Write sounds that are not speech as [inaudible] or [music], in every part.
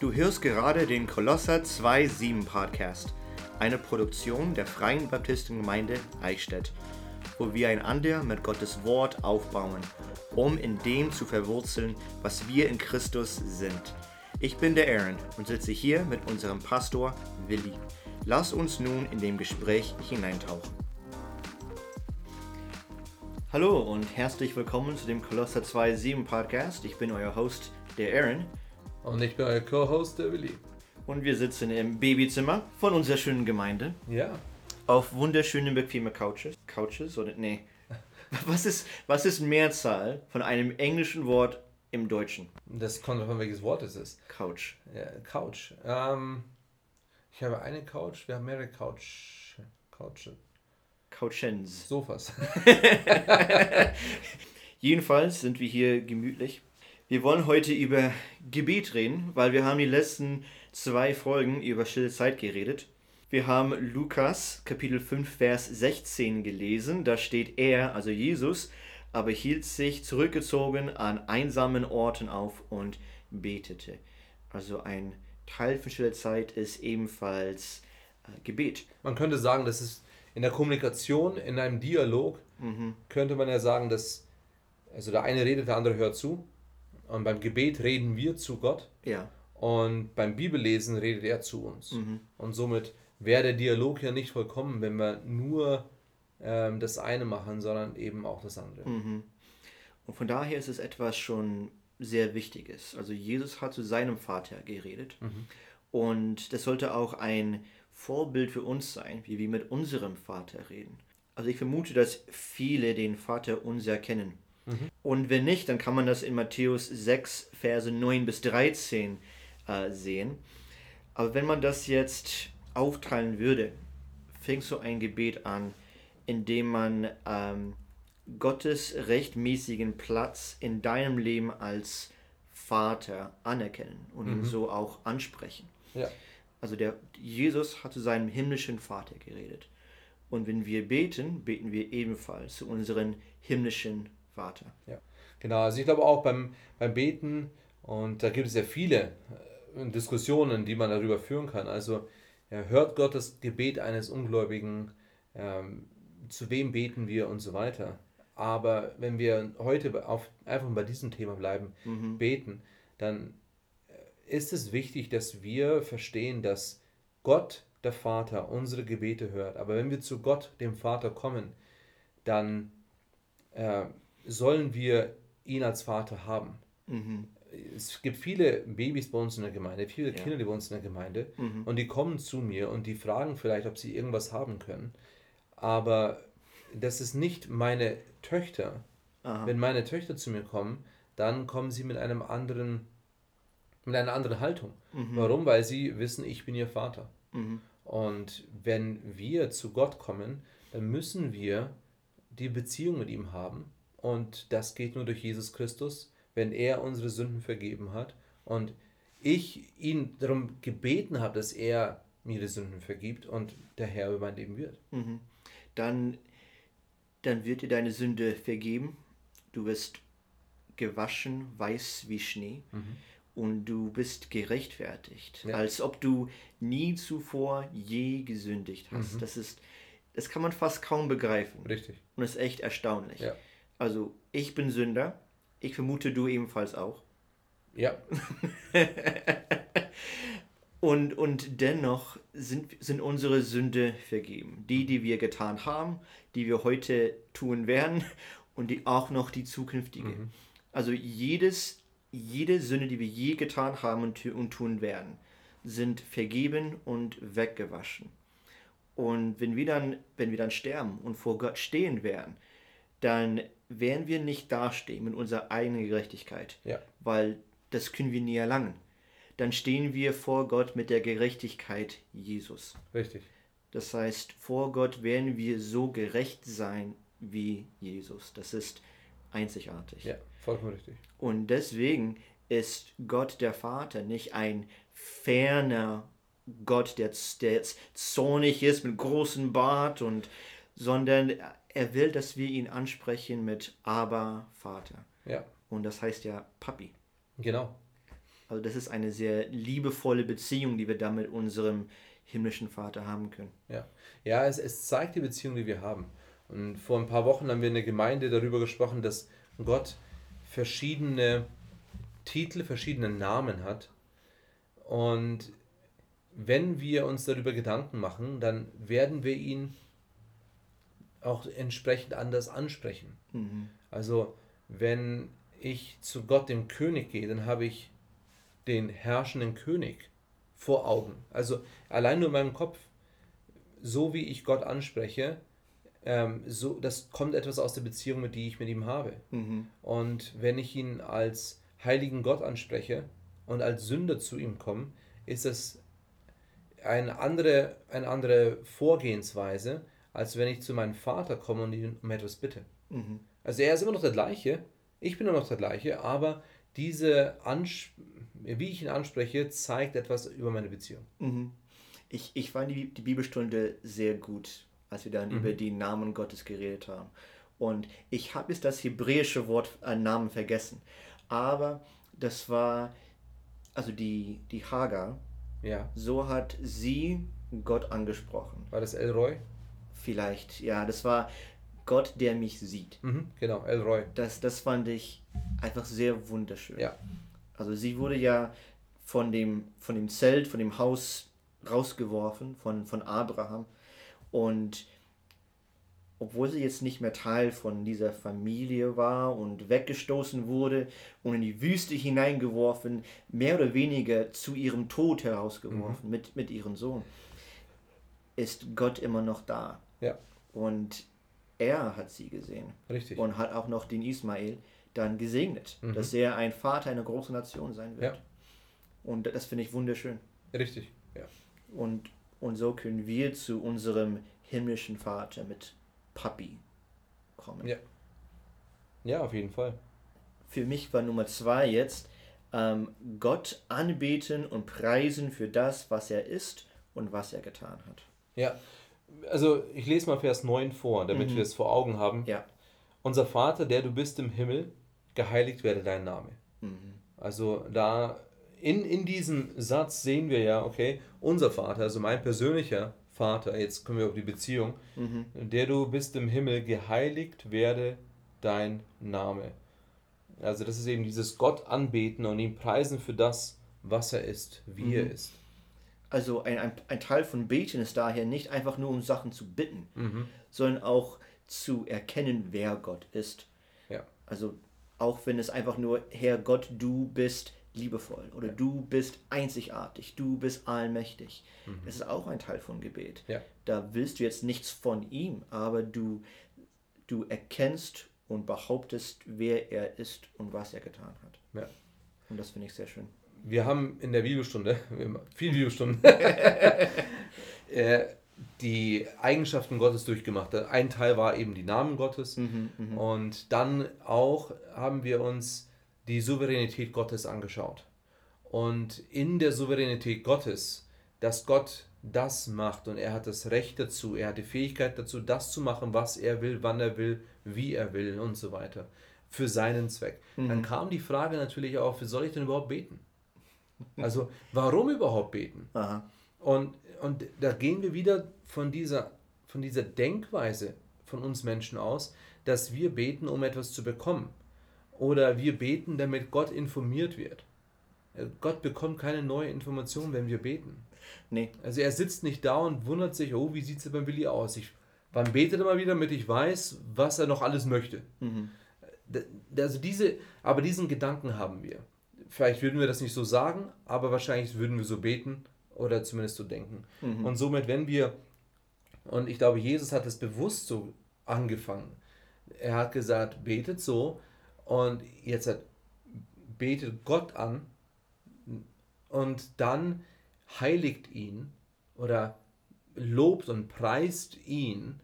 Du hörst gerade den Kolosser 2.7 Podcast, eine Produktion der Freien Baptistengemeinde Eichstätt, wo wir einander mit Gottes Wort aufbauen, um in dem zu verwurzeln, was wir in Christus sind. Ich bin der Aaron und sitze hier mit unserem Pastor Willi. Lass uns nun in dem Gespräch hineintauchen. Hallo und herzlich willkommen zu dem Kolosser 2.7 Podcast. Ich bin euer Host, der Aaron. Und ich bin euer Co-Host, der Willi. Und wir sitzen im Babyzimmer von unserer schönen Gemeinde. Ja. Auf wunderschönen, bequemen Couches. Couches oder nee. [laughs] Was ist, was ist Mehrzahl von einem englischen Wort im Deutschen? Das kommt davon, welches Wort es ist. Couch. Ja, Couch. Ähm, ich habe eine Couch, wir haben mehrere Couch. Couches. Couchens. Sofas. [laughs] Jedenfalls sind wir hier gemütlich. Wir wollen heute über Gebet reden, weil wir haben die letzten zwei Folgen über stille Zeit geredet. Wir haben Lukas Kapitel 5 Vers 16 gelesen. Da steht er, also Jesus, aber hielt sich zurückgezogen an einsamen Orten auf und betete. Also ein Teil von stille Zeit ist ebenfalls äh, Gebet. Man könnte sagen, das ist in der Kommunikation, in einem Dialog, könnte man ja sagen, dass also der eine redet, der andere hört zu. Und beim Gebet reden wir zu Gott. Ja. Und beim Bibellesen redet er zu uns. Und somit wäre der Dialog ja nicht vollkommen, wenn wir nur ähm, das eine machen, sondern eben auch das andere. Und von daher ist es etwas schon sehr Wichtiges. Also Jesus hat zu seinem Vater geredet. Und das sollte auch ein Vorbild für uns sein, wie wir mit unserem Vater reden. Also ich vermute, dass viele den Vater unser kennen. Und wenn nicht, dann kann man das in Matthäus 6, Verse 9 bis 13 äh, sehen. Aber wenn man das jetzt aufteilen würde, fängt so ein Gebet an, indem man ähm, Gottes rechtmäßigen Platz in deinem Leben als Vater anerkennen und ihn so auch ansprechen. Ja. Also der Jesus hat zu seinem himmlischen Vater geredet. Und wenn wir beten, beten wir ebenfalls zu unserem himmlischen Vater. Ja, genau. Also ich glaube auch beim, beim Beten, und da gibt es ja viele äh, Diskussionen, die man darüber führen kann. Also hört Gott das Gebet eines Ungläubigen, ähm, zu wem beten wir und so weiter. Aber wenn wir heute auf, einfach bei diesem Thema bleiben, beten, dann äh, ist es wichtig, dass wir verstehen, dass Gott, der Vater, unsere Gebete hört. Aber wenn wir zu Gott, dem Vater, kommen, dann äh, sollen wir ihn als Vater haben. Es gibt viele Babys bei uns in der Gemeinde, viele Kinder die bei uns in der Gemeinde und die kommen zu mir und die fragen vielleicht, ob sie irgendwas haben können. Aber das ist nicht meine Töchter. Wenn meine Töchter zu mir kommen, dann kommen sie mit einem anderen, mit einer anderen Haltung. Warum? Weil sie wissen, ich bin ihr Vater. Und wenn wir zu Gott kommen, dann müssen wir die Beziehung mit ihm haben. Und das geht nur durch Jesus Christus, wenn er unsere Sünden vergeben hat. Und ich ihn darum gebeten habe, dass er mir die Sünden vergibt und der Herr über mein Leben wird. Dann, dann wird dir deine Sünde vergeben. Du wirst gewaschen, weiß wie Schnee. Und du bist gerechtfertigt, Ja. als ob du nie zuvor je gesündigt hast. Das ist, das kann man fast kaum begreifen. Richtig. Und ist echt erstaunlich. Ja. Also, ich bin Sünder. Ich vermute, du ebenfalls auch. Ja, [laughs] Und, und dennoch sind, sind unsere Sünde vergeben. Die, die wir getan haben, die wir heute tun werden [laughs] und die auch noch die zukünftige. Also jedes, jede Sünde, die wir je getan haben und, und tun werden, sind vergeben und weggewaschen. Und wenn wir dann, wenn wir dann sterben und vor Gott stehen werden, dann werden wir nicht dastehen mit unserer eigenen Gerechtigkeit, ja, weil das können wir nie erlangen. Dann stehen wir vor Gott mit der Gerechtigkeit Jesus. richtig. Das heißt, vor Gott werden wir so gerecht sein wie Jesus. Das ist einzigartig. Ja, vollkommen richtig. Und deswegen ist Gott der Vater nicht ein ferner Gott, der, der jetzt zornig ist mit großem Bart und sondern er will, dass wir ihn ansprechen mit Aber Vater. Ja, Und das heißt ja Papi. genau. Also das ist eine sehr liebevolle Beziehung, die wir da mit unserem himmlischen Vater haben können. Ja, ja es, es zeigt die Beziehung, die wir haben. Und vor ein paar Wochen haben wir in der Gemeinde darüber gesprochen, dass Gott verschiedene Titel, verschiedene Namen hat. Und wenn wir uns darüber Gedanken machen, dann werden wir ihn auch entsprechend anders ansprechen. Mhm. Also wenn ich zu Gott, dem König, gehe, dann habe ich den herrschenden König vor Augen. Also allein nur in meinem Kopf, so wie ich Gott anspreche, ähm, so, das kommt etwas aus der Beziehung, mit die ich mit ihm habe. Mhm. Und wenn ich ihn als heiligen Gott anspreche und als Sünder zu ihm komme, ist das eine andere, eine andere Vorgehensweise, als wenn ich zu meinem Vater komme und ihn um etwas bitte. Mhm. Also er ist immer noch der gleiche, ich bin immer noch der gleiche, aber diese Ans wie ich ihn anspreche, zeigt etwas über meine Beziehung. Mhm. Ich, ich fand die, die Bibelstunde sehr gut, als wir dann mhm. über die Namen Gottes geredet haben. Und ich habe jetzt das hebräische Wort äh, Namen vergessen. Aber das war, also die, die Hagar, ja. so hat sie Gott angesprochen. War das Elroy? Vielleicht, ja, das war Gott, der mich sieht. Mhm, genau, Elroy. Das, das fand ich einfach sehr wunderschön. Ja. Also sie wurde ja von dem, von dem Zelt, von dem Haus rausgeworfen, von, von Abraham. Und obwohl sie jetzt nicht mehr Teil von dieser Familie war und weggestoßen wurde und in die Wüste hineingeworfen, mehr oder weniger zu ihrem Tod herausgeworfen mhm. mit, mit ihrem Sohn, ist Gott immer noch da. Ja. Und er hat sie gesehen. Richtig. Und hat auch noch den Ismael dann gesegnet, mhm. dass er ein Vater einer großen Nation sein wird. Ja. Und das finde ich wunderschön. Richtig, ja. Und, und so können wir zu unserem himmlischen Vater mit Papi kommen. Ja. Ja, auf jeden Fall. Für mich war Nummer zwei jetzt ähm, Gott anbeten und preisen für das, was er ist und was er getan hat. Ja, also ich lese mal Vers 9 vor, damit mhm. wir es vor Augen haben. Ja. Unser Vater, der du bist im Himmel, geheiligt werde dein Name. Mhm. Also da in, in diesem Satz sehen wir ja, okay, unser Vater, also mein persönlicher Vater, jetzt kommen wir auf die Beziehung, mhm. der du bist im Himmel, geheiligt werde dein Name. Also das ist eben dieses Gott anbeten und ihn preisen für das, was er ist, wie mhm. er ist. Also ein, ein, ein, Teil von Beten ist daher nicht einfach nur um Sachen zu bitten, mhm. sondern auch zu erkennen, wer Gott ist. Ja. Also auch wenn es einfach nur, Herr Gott, du bist liebevoll oder ja. du bist einzigartig, du bist allmächtig. Mhm. Das ist auch ein Teil von Gebet. Ja. Da willst du jetzt nichts von ihm, aber du, du erkennst und behauptest, wer er ist und was er getan hat. Ja. Und das finde ich sehr schön. Wir haben in der Videostunde, [laughs] viele Videostunden, [laughs] äh, die Eigenschaften Gottes durchgemacht. Ein Teil war eben die Namen Gottes mhm, mhm, und dann auch haben wir uns die Souveränität Gottes angeschaut. Und in der Souveränität Gottes, dass Gott das macht und er hat das Recht dazu, er hat die Fähigkeit dazu, das zu machen, was er will, wann er will, wie er will und so weiter, für seinen Zweck. Mhm. Dann kam die Frage natürlich auch, wie soll ich denn überhaupt beten? [laughs] Also warum überhaupt beten? Aha. Und und da gehen wir wieder von dieser, von dieser Denkweise von uns Menschen aus, dass wir beten, um etwas zu bekommen. Oder wir beten, damit Gott informiert wird. Äh, Gott bekommt keine neue Information, wenn wir beten. Nee. Also er sitzt nicht da und wundert sich, oh, wie sieht es beim Willi aus? Ich, wann betet er mal wieder, damit ich weiß, was er noch alles möchte? Mhm. Also diese, aber diesen Gedanken haben wir. Vielleicht würden wir das nicht so sagen, aber wahrscheinlich würden wir so beten oder zumindest zu denken. Mhm. Und somit, wenn wir, und ich glaube, Jesus hat es bewusst so angefangen. Er hat gesagt, betet so und jetzt hat, betet Gott an und dann heiligt ihn oder lobt und preist ihn,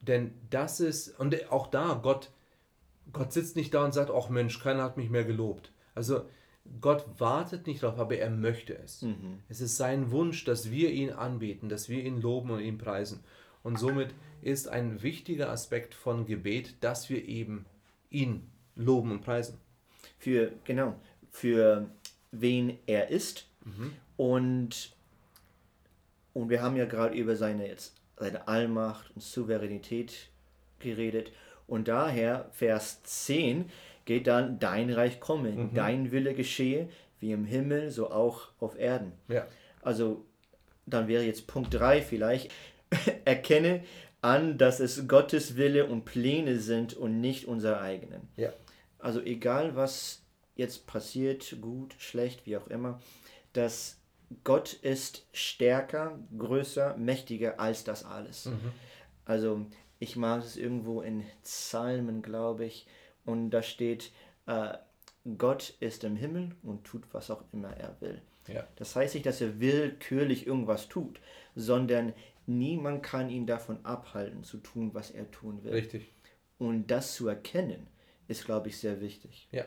denn das ist, und auch da, Gott, Gott sitzt nicht da und sagt, ach Mensch, keiner hat mich mehr gelobt. Also Gott wartet nicht darauf, aber er möchte es. Mhm. Es ist sein Wunsch, dass wir ihn anbeten, dass wir ihn loben und ihn preisen. Und somit ist ein wichtiger Aspekt von Gebet, dass wir eben ihn loben und preisen. Für, genau, für wen er ist. Und, und wir haben ja gerade über seine, jetzt, seine Allmacht und Souveränität geredet. Und daher, Vers 10, geht dann, dein Reich komme, dein Wille geschehe, wie im Himmel, so auch auf Erden. Ja. Also, dann wäre jetzt Punkt 3 vielleicht, [laughs] erkenne an, dass es Gottes Wille und Pläne sind und nicht unser eigenen. Ja. Also egal was jetzt passiert, gut, schlecht, wie auch immer, dass Gott ist stärker, größer, mächtiger als das alles. Also ich mag es irgendwo in Psalmen, glaube ich, und da steht, äh, Gott ist im Himmel und tut, was auch immer er will. Ja. Das heißt nicht, dass er willkürlich irgendwas tut, sondern niemand kann ihn davon abhalten, zu tun, was er tun will. Richtig. Und das zu erkennen, ist, glaube ich, sehr wichtig. Ja.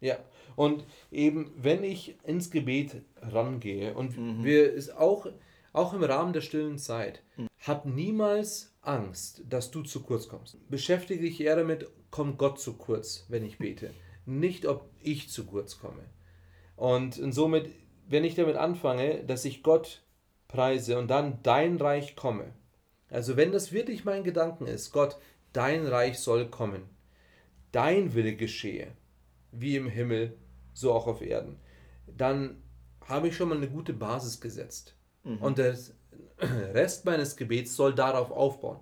Ja. Und eben, wenn ich ins Gebet rangehe und wir ist auch, auch im Rahmen der stillen Zeit, hab niemals Angst, dass du zu kurz kommst. Beschäftige dich eher damit, kommt Gott zu kurz, wenn ich bete. Nicht, ob ich zu kurz komme. Und, und somit, wenn ich damit anfange, dass ich Gott preise und dann dein Reich komme. Also wenn das wirklich mein Gedanken ist, Gott, dein Reich soll kommen, dein Wille geschehe, wie im Himmel, so auch auf Erden, dann habe ich schon mal eine gute Basis gesetzt. Und der Rest meines Gebets soll darauf aufbauen.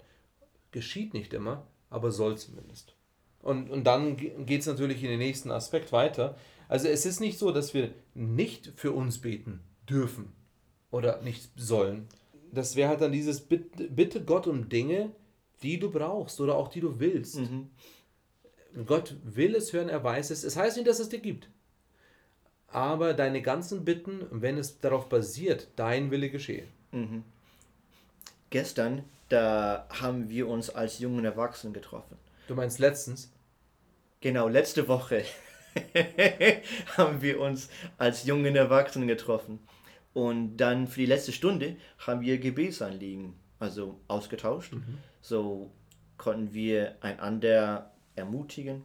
Geschieht nicht immer, aber soll zumindest. Und, und dann geht es natürlich in den nächsten Aspekt weiter. Also es ist nicht so, dass wir nicht für uns beten dürfen oder nicht sollen. Das wäre halt dann dieses Bitte, bitte Gott um Dinge, die du brauchst oder auch die du willst. Gott will es hören, er weiß es. Es heißt nicht, dass es dir gibt. Aber deine ganzen Bitten, wenn es darauf basiert, dein Wille geschehe. Gestern, da haben wir uns als jungen Erwachsenen getroffen. Du meinst letztens? Genau, letzte Woche [laughs] haben wir uns als jungen Erwachsenen getroffen. Und dann für die letzte Stunde haben wir Gebetsanliegen, also ausgetauscht. So konnten wir einander ermutigen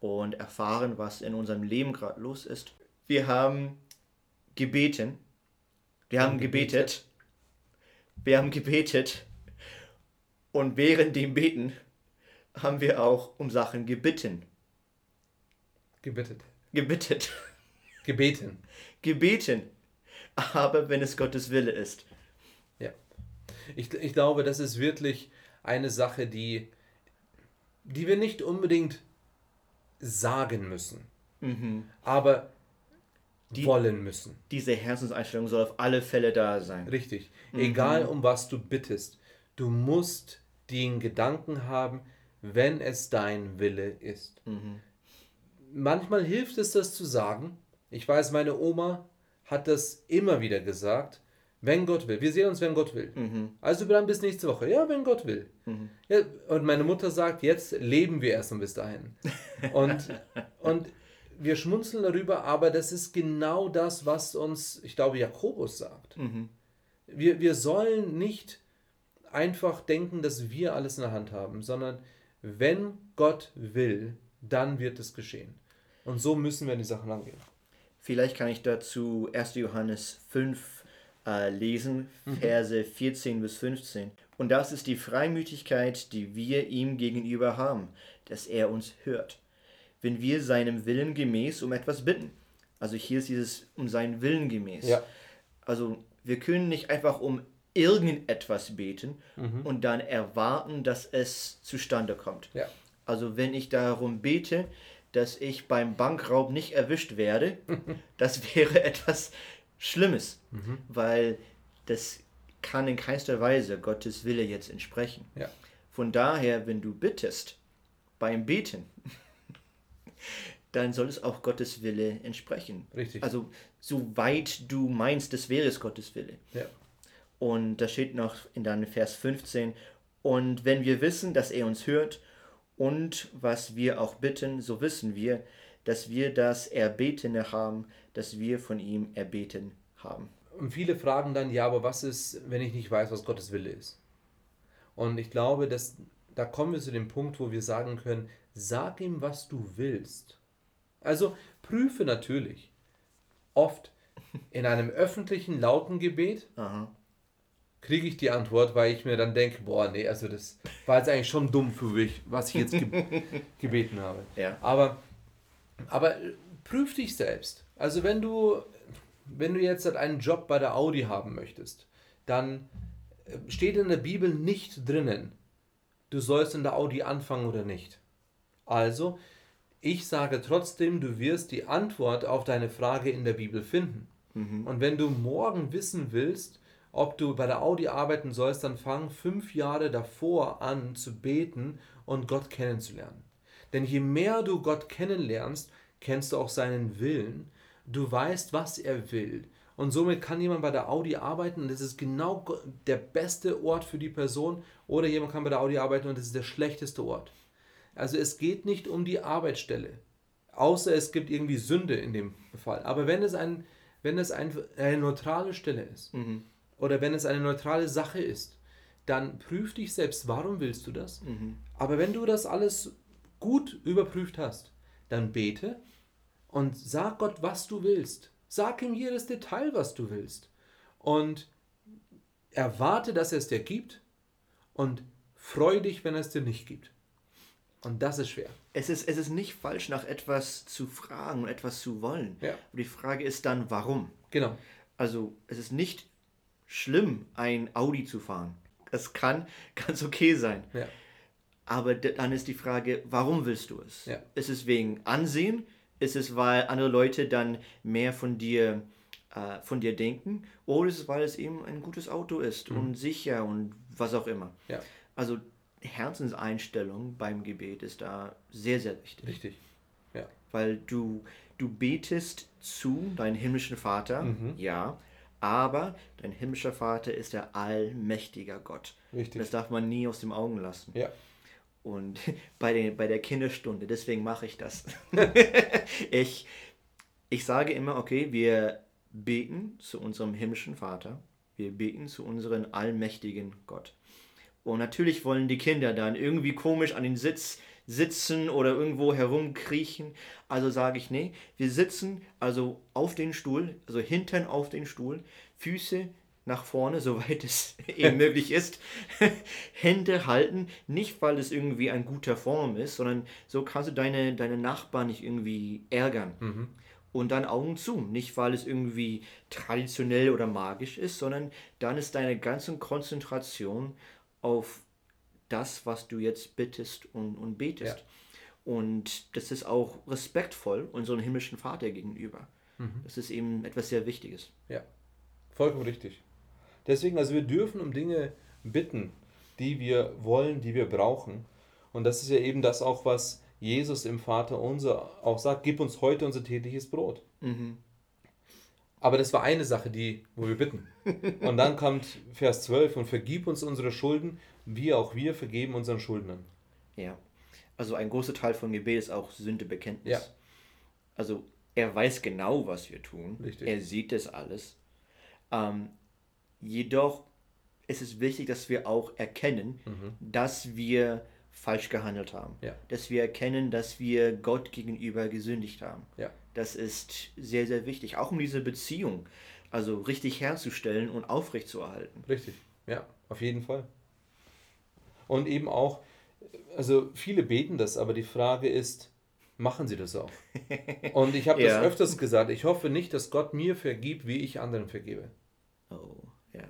und erfahren, was in unserem Leben gerade los ist. Wir haben gebeten. Wir haben gebetet. Wir haben gebetet. Und während dem Beten haben wir auch um Sachen gebeten. Gebittet. Gebittet. Gebeten. Gebeten. Aber wenn es Gottes Wille ist. Ja. Ich, ich glaube, das ist wirklich eine Sache, die, die wir nicht unbedingt sagen müssen, aber wollen müssen. Diese Herzenseinstellung soll auf alle Fälle da sein. Richtig. Egal um was du bittest, du musst den Gedanken haben, wenn es dein Wille ist. Manchmal hilft es, das zu sagen. Ich weiß, meine Oma hat das immer wieder gesagt. Wenn Gott will. Wir sehen uns, wenn Gott will. Also dann bis nächste Woche. Ja, wenn Gott will. Ja, und meine Mutter sagt, jetzt leben wir erst mal bis dahin. Und, [laughs] und wir schmunzeln darüber, aber das ist genau das, was uns, ich glaube, Jakobus sagt. Wir, wir sollen nicht einfach denken, dass wir alles in der Hand haben, sondern wenn Gott will, dann wird es geschehen. Und so müssen wir an die Sachen angehen. Vielleicht kann ich dazu 1. Johannes 5 äh, lesen, Verse 14 bis 15. Und das ist die Freimütigkeit, die wir ihm gegenüber haben, dass er uns hört. Wenn wir seinem Willen gemäß um etwas bitten. Also hier ist dieses um seinen Willen gemäß. Ja. Also wir können nicht einfach um irgendetwas beten und dann erwarten, dass es zustande kommt. Ja. Also wenn ich darum bete, dass ich beim Bankraub nicht erwischt werde, [laughs] das wäre etwas Schlimmes, weil das kann in keinster Weise Gottes Wille jetzt entsprechen. Ja. Von daher, wenn du bittest beim Beten, [laughs] dann soll es auch Gottes Wille entsprechen. Richtig. Also soweit du meinst, das wäre es Gottes Wille. Ja. Und da steht noch in dann Vers 15, und wenn wir wissen, dass er uns hört und was wir auch bitten, so wissen wir, dass wir das Erbetene haben, das wir von ihm erbeten haben. Und viele fragen dann, ja, aber was ist, wenn ich nicht weiß, was Gottes Wille ist? Und ich glaube, dass da kommen wir zu dem Punkt, wo wir sagen können, sag ihm, was du willst. Also prüfe natürlich. oft in einem öffentlichen lauten Gebet kriege ich die Antwort, weil ich mir dann denke, boah, nee, also das war jetzt eigentlich schon dumm für mich, was ich jetzt ge [laughs] gebeten habe. Ja. Aber, aber prüf dich selbst. Also wenn du, wenn du jetzt halt einen Job bei der Audi haben möchtest, dann äh, steht in der Bibel nicht drinnen, du sollst in der Audi anfangen oder nicht. Also, ich sage trotzdem, du wirst die Antwort auf deine Frage in der Bibel finden. Mhm. Und wenn du morgen wissen willst, ob du bei der Audi arbeiten sollst, dann fang fünf Jahre davor an zu beten und Gott kennenzulernen. Denn je mehr du Gott kennenlernst, kennst du auch seinen Willen. Du weißt, was er will. Und somit kann jemand bei der Audi arbeiten und das ist genau der beste Ort für die Person. Oder jemand kann bei der Audi arbeiten und das ist der schlechteste Ort. Also es geht nicht um die Arbeitsstelle. Außer es gibt irgendwie Sünde in dem Fall. Aber wenn es, ein, wenn es ein, eine neutrale Stelle ist Mhm. Oder wenn es eine neutrale Sache ist, dann prüf dich selbst, warum willst du das? Mhm. Aber wenn du das alles gut überprüft hast, dann bete und sag Gott, was du willst. Sag ihm jedes Detail, was du willst. Und erwarte, dass er es dir gibt und freu dich, wenn er es dir nicht gibt. Und das ist schwer. Es ist, es ist nicht falsch, nach etwas zu fragen und etwas zu wollen. Ja. Aber die Frage ist dann, warum? Genau. Also, es ist nicht schlimm, ein Audi zu fahren. Das kann [laughs] ganz okay sein. Ja. Aber dann ist die Frage, warum willst du es? Ja. Ist es wegen Ansehen? Ist es, weil andere Leute dann mehr von dir, äh, von dir denken? Oder ist es, weil es eben ein gutes Auto ist und sicher und was auch immer? Mhm. Ja. Also Herzenseinstellung beim Gebet ist da sehr, sehr wichtig. Richtig. Ja. Weil du, du betest zu deinem himmlischen Vater, Mhm. ja, aber dein himmlischer Vater ist der allmächtiger Gott. Richtig. Das darf man nie aus den Augen lassen. Ja. Und [laughs] bei, den, bei der Kinderstunde, deswegen mache ich das. [laughs] ich, ich sage immer, okay, wir beten zu unserem himmlischen Vater, wir beten zu unserem allmächtigen Gott. Und natürlich wollen die Kinder dann irgendwie komisch an den Sitz sitzen oder irgendwo herumkriechen. Also sage ich, nee, wir sitzen also auf den Stuhl, also hinten auf den Stuhl, Füße nach vorne, [laughs] soweit es eben möglich ist, [laughs] Hände halten, nicht weil es irgendwie ein guter Form ist, sondern so kannst du deine, deine Nachbarn nicht irgendwie ärgern. Mhm. Und dann Augen zu, nicht weil es irgendwie traditionell oder magisch ist, sondern dann ist deine ganze Konzentration auf das, was du jetzt bittest und, und betest. Ja. Und das ist auch respektvoll unserem himmlischen Vater gegenüber. Mhm. Das ist eben etwas sehr Wichtiges. Ja, vollkommen richtig. Deswegen, also wir dürfen um Dinge bitten, die wir wollen, die wir brauchen. Und das ist ja eben das auch, was Jesus im Vater unser auch sagt, gib uns heute unser tägliches Brot. Mhm. Aber das war eine Sache, die, wo wir bitten. Und dann kommt Vers 12 und vergib uns unsere Schulden, wie auch wir vergeben unseren Schuldnern. Ja. Also ein großer Teil von Gebet ist auch Sündebekenntnis. Ja. Also er weiß genau, was wir tun. Richtig. Er sieht das alles. Ähm, jedoch ist es wichtig, dass wir auch erkennen, dass wir falsch gehandelt haben. Ja. Dass wir erkennen, dass wir Gott gegenüber gesündigt haben. Ja. Das ist sehr, sehr wichtig. Auch um diese Beziehung also richtig herzustellen und aufrechtzuerhalten. Richtig, ja, auf jeden Fall. Und eben auch, also viele beten das, aber die Frage ist, machen sie das auch? [laughs] Und ich habe Ja. das öfters gesagt, ich hoffe nicht, dass Gott mir vergibt, wie ich anderen vergebe. Oh, ja.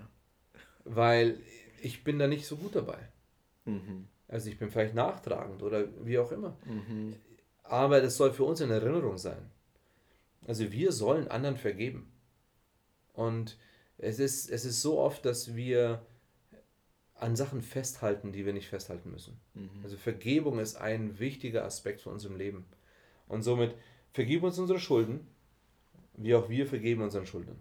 Weil ich bin da nicht so gut dabei. Mhm. Also ich bin vielleicht nachtragend oder wie auch immer. Mhm. Aber das soll für uns in Erinnerung sein. Also wir sollen anderen vergeben. Und es ist, es ist so oft, dass wir an Sachen festhalten, die wir nicht festhalten müssen. Also Vergebung ist ein wichtiger Aspekt von unserem Leben. Und somit vergib uns unsere Schulden, wie auch wir vergeben unseren Schuldern.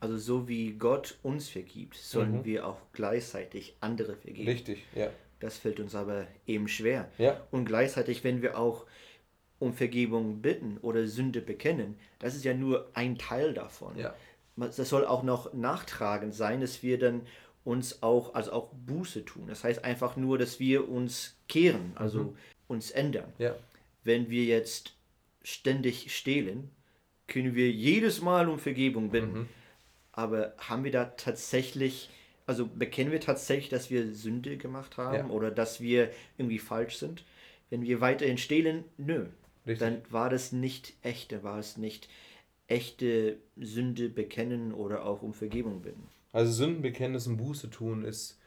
Also so wie Gott uns vergibt, sollen Mhm. wir auch gleichzeitig andere vergeben. Richtig, ja. Das fällt uns aber eben schwer. Ja, Und gleichzeitig, wenn wir auch um Vergebung bitten oder Sünde bekennen, das ist ja nur ein Teil davon. ja, Das soll auch noch nachtragend sein, dass wir dann uns auch, also auch Buße tun. Das heißt einfach nur, dass wir uns kehren, also uns ändern. ja, Wenn wir jetzt ständig stehlen, können wir jedes Mal um Vergebung bitten. Mhm. Aber haben wir da tatsächlich, also bekennen wir tatsächlich, dass wir Sünde gemacht haben ja. oder dass wir irgendwie falsch sind? Wenn wir weiterhin stehlen, nö. Richtig. Dann war das nicht echte, war es nicht echte Sünde bekennen oder auch um Vergebung bitten. Also Sündenbekenntnis und Buße tun ist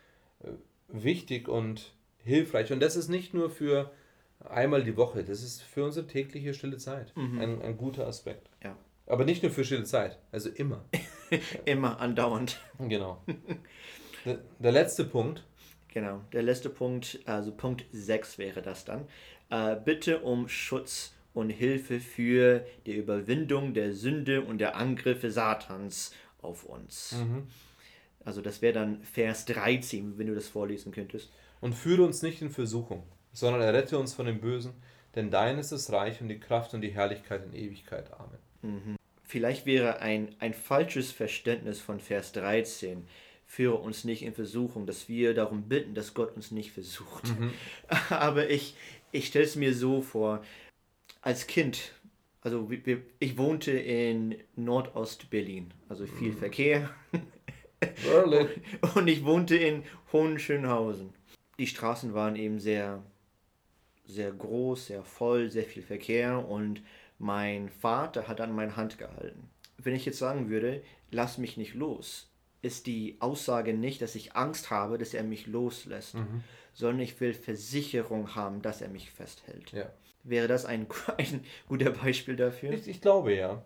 äh, wichtig und hilfreich. Und das ist nicht nur für einmal die Woche, das ist für unsere tägliche stille Zeit mhm. ein, ein guter Aspekt. Ja. Aber nicht nur für stille Zeit, also immer. [laughs] immer, andauernd. Genau. [laughs] Der, der, letzte Punkt. Genau, der letzte Punkt, also Punkt 6 wäre das dann. Äh, bitte um Schutz und Hilfe für die Überwindung der Sünde und der Angriffe Satans auf uns. Mhm. Also das wäre dann Vers 13, wenn du das vorlesen könntest. Und führe uns nicht in Versuchung, sondern errette uns von dem Bösen, denn dein ist das Reich und die Kraft und die Herrlichkeit in Ewigkeit. Amen. Mhm. Vielleicht wäre ein, ein falsches Verständnis von Vers 13, führe uns nicht in Versuchung, dass wir darum bitten, dass Gott uns nicht versucht. Mhm. [laughs] Aber ich, ich stelle es mir so vor, als Kind, also ich wohnte in Nordost-Berlin, also viel mhm. Verkehr. Berlin. [laughs] Und ich wohnte in Hohenschönhausen. Die Straßen waren eben sehr, sehr groß, sehr voll, sehr viel Verkehr und mein Vater hat an meine Hand gehalten. Wenn ich jetzt sagen würde, lass mich nicht los, ist die Aussage nicht, dass ich Angst habe, dass er mich loslässt, mhm. Sondern ich will Versicherung haben, dass er mich festhält. Ja. Wäre das ein, [laughs] ein guter Beispiel dafür? Ich, ich glaube ja.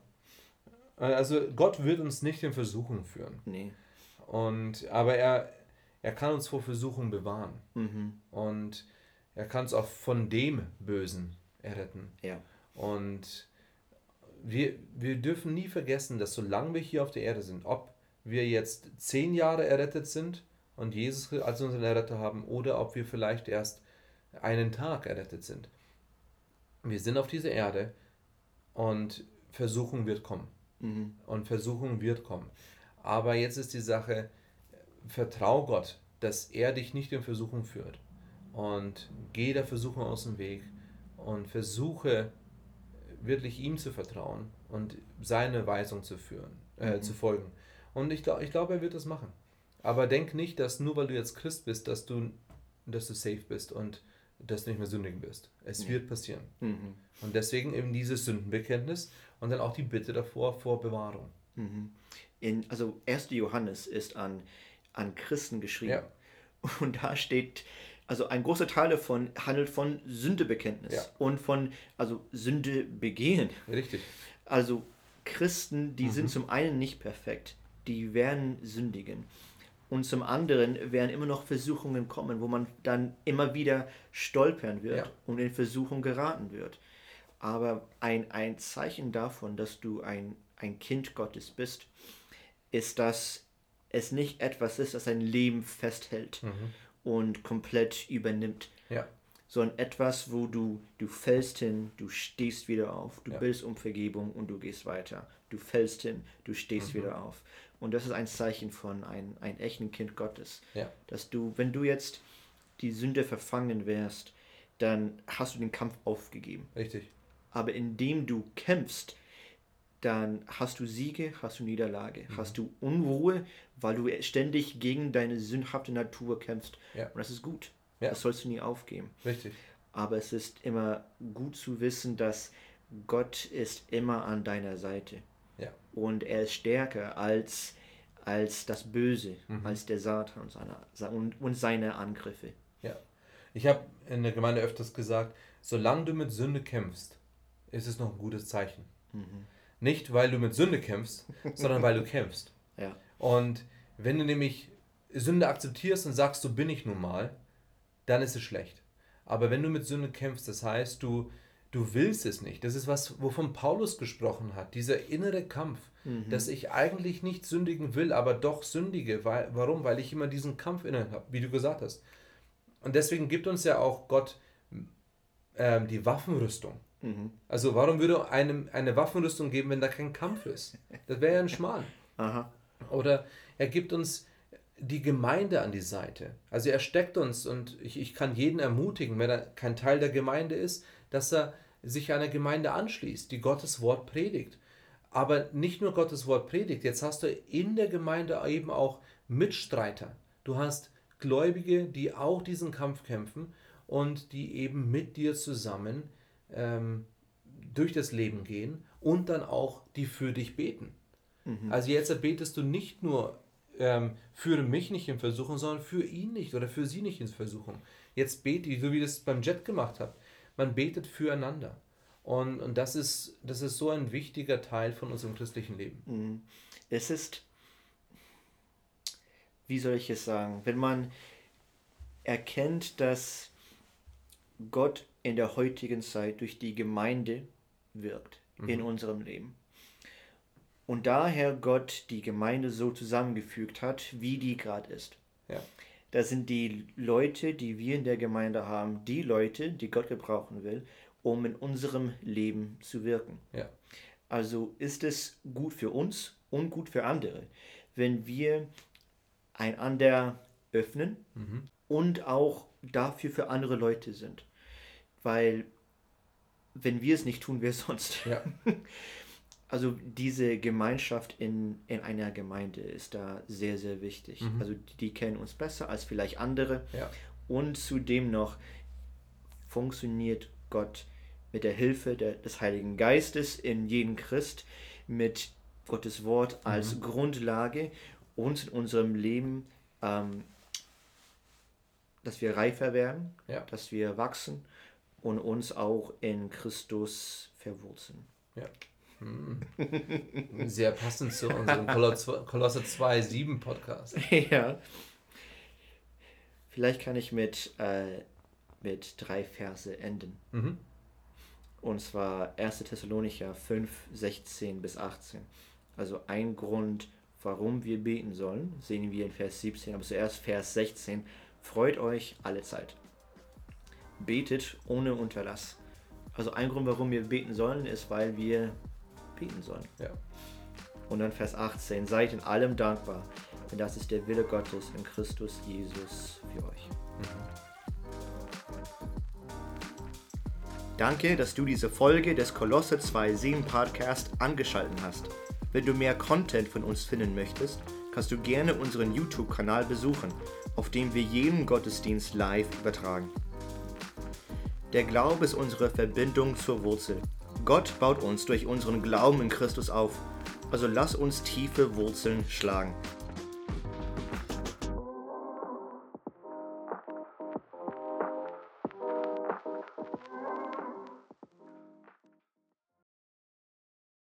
Also Gott wird uns nicht in Versuchung führen. Nee. Und, aber er, er kann uns vor Versuchung bewahren. Mhm. Und er kann uns auch von dem Bösen erretten. Ja. Und wir, wir dürfen nie vergessen, dass solange wir hier auf der Erde sind, ob wir jetzt zehn Jahre errettet sind und Jesus als unseren Erretter haben oder ob wir vielleicht erst einen Tag errettet sind. Wir sind auf dieser Erde und Versuchung wird kommen. Mhm. Und Versuchung wird kommen. Aber jetzt ist die Sache, vertrau Gott, dass er dich nicht in Versuchung führt. Und geh der Versuchung aus dem Weg und versuche wirklich ihm zu vertrauen und seine Weisung zu führen, äh, mhm. zu folgen. Und ich, ich glaube, er wird das machen. Aber denk nicht, dass nur weil du jetzt Christ bist, dass du, dass du safe bist und dass du nicht mehr sündigen wirst. Es ja. wird passieren. Mhm. Und deswegen eben dieses Sündenbekenntnis und dann auch die Bitte davor vor Bewahrung. Mhm. In, also 1. Johannes ist an, an Christen geschrieben. Ja. Und da steht, also ein großer Teil davon handelt von Sündebekenntnis ja. und von also Sünde begehen. Richtig. Also Christen, die mhm. sind zum einen nicht perfekt, die werden sündigen. Und zum anderen werden immer noch Versuchungen kommen, wo man dann immer wieder stolpern wird ja. und in Versuchung geraten wird. Aber ein, ein Zeichen davon, dass du ein, ein Kind Gottes bist, ist, dass es nicht etwas ist, das dein Leben festhält mhm. und komplett übernimmt. Ja. Sondern etwas, wo du, du fällst hin, du stehst wieder auf, du ja. bist um Vergebung und du gehst weiter. Du fällst hin, du stehst mhm. wieder auf. Und das ist ein Zeichen von ein, ein echten Kind Gottes. Ja. Dass du, wenn du jetzt die Sünde verfangen wärst, dann hast du den Kampf aufgegeben. Richtig. Aber indem du kämpfst, dann hast du Siege, hast du Niederlage, mhm. hast du Unruhe, weil du ständig gegen deine sündhafte Natur kämpfst. Ja. Und das ist gut. Ja. Das sollst du nie aufgeben. Richtig. Aber es ist immer gut zu wissen, dass Gott ist immer an deiner Seite. Ja. Und er ist stärker als, als das Böse, mhm. als der Satan und seine, und, und seine Angriffe. Ja. Ich habe in der Gemeinde öfters gesagt, solange du mit Sünde kämpfst, ist es noch ein gutes Zeichen. Mhm. Nicht, weil du mit Sünde kämpfst, [laughs] sondern weil du kämpfst. Ja. Und wenn du nämlich Sünde akzeptierst und sagst, so bin ich nun mal, dann ist es schlecht. Aber wenn du mit Sünde kämpfst, das heißt, du du willst es nicht. Das ist was, wovon Paulus gesprochen hat. Dieser innere Kampf, mhm. dass ich eigentlich nicht sündigen will, aber doch sündige. Weil, warum? Weil ich immer diesen Kampf innen habe, wie du gesagt hast. Und deswegen gibt uns ja auch Gott ähm, die Waffenrüstung. Mhm. Also warum würde einem eine Waffenrüstung geben, wenn da kein Kampf ist? Das wäre ja ein Schmarrn. Aha. Oder er gibt uns die Gemeinde an die Seite. Also er steckt uns und ich, ich kann jeden ermutigen, wenn er kein Teil der Gemeinde ist, dass er sich einer Gemeinde anschließt, die Gottes Wort predigt. aber nicht nur Gottes Wort predigt, jetzt hast du in der Gemeinde eben auch Mitstreiter. Du hast Gläubige, die auch diesen Kampf kämpfen und die eben mit dir zusammen ähm, durch das Leben gehen und dann auch die für dich beten. Mhm. Also jetzt betest du nicht nur ähm, führe mich nicht in Versuchung, sondern für ihn nicht oder für sie nicht in Versuchung. Jetzt bete ich, so wie ich das beim Jet gemacht habe. Man betet füreinander. Und, und das, ist, das ist so ein wichtiger Teil von unserem christlichen Leben. Mhm. Es ist, wie soll ich es sagen, wenn man erkennt, dass Gott in der heutigen Zeit durch die Gemeinde wirkt mhm. in unserem Leben. Und daher Gott die Gemeinde so zusammengefügt hat, wie die gerade ist. Ja. Das sind die Leute, die wir in der Gemeinde haben, die Leute, die Gott gebrauchen will, um in unserem Leben zu wirken. Ja. Also ist es gut für uns und gut für andere, wenn wir einander öffnen mhm. und auch dafür für andere Leute sind. Weil wenn wir es nicht tun, wer sonst? Ja. [laughs] Also diese Gemeinschaft in, in einer Gemeinde ist da sehr, sehr wichtig. Mhm. Also die, die, kennen uns besser als vielleicht andere. Ja. Und zudem noch funktioniert Gott mit der Hilfe der, des Heiligen Geistes in jedem Christ, mit Gottes Wort als mhm. Grundlage uns in unserem Leben, ähm, dass wir reifer werden, ja. dass wir wachsen und uns auch in Christus verwurzeln. Ja. Hm. Sehr passend zu unserem Kolosse 2.7 Podcast. [laughs] Ja. Vielleicht kann ich mit, äh, mit drei Verse enden. Mhm. Und zwar 1. Thessalonicher 5, 16 bis 18. Also ein Grund, warum wir beten sollen, sehen wir in Vers 17, aber zuerst Vers 16. Freut euch alle Zeit. Betet ohne Unterlass. Also ein Grund, warum wir beten sollen, ist, weil wir beten sollen. Ja. Und dann Vers 18, seid in allem dankbar, denn das ist der Wille Gottes in Christus Jesus für euch. Mhm. Danke, dass du diese Folge des Kolosse 2.7 Podcast angeschaltet hast. Wenn du mehr Content von uns finden möchtest, kannst du gerne unseren YouTube-Kanal besuchen, auf dem wir jeden Gottesdienst live übertragen. Der Glaube ist unsere Verbindung zur Wurzel. Gott baut uns durch unseren Glauben in Christus auf. Also lass uns tiefe Wurzeln schlagen.